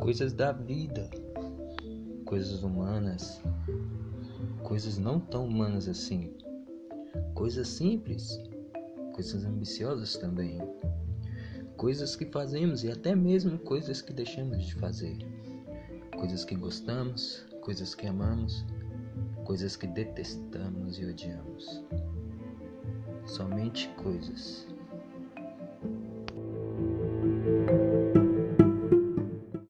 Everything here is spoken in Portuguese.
coisas da vida, coisas humanas, coisas não tão humanas assim, coisas simples, coisas ambiciosas também, coisas que fazemos e até mesmo coisas que deixamos de fazer, coisas que gostamos, coisas que amamos, coisas que detestamos e odiamos. Somente coisas.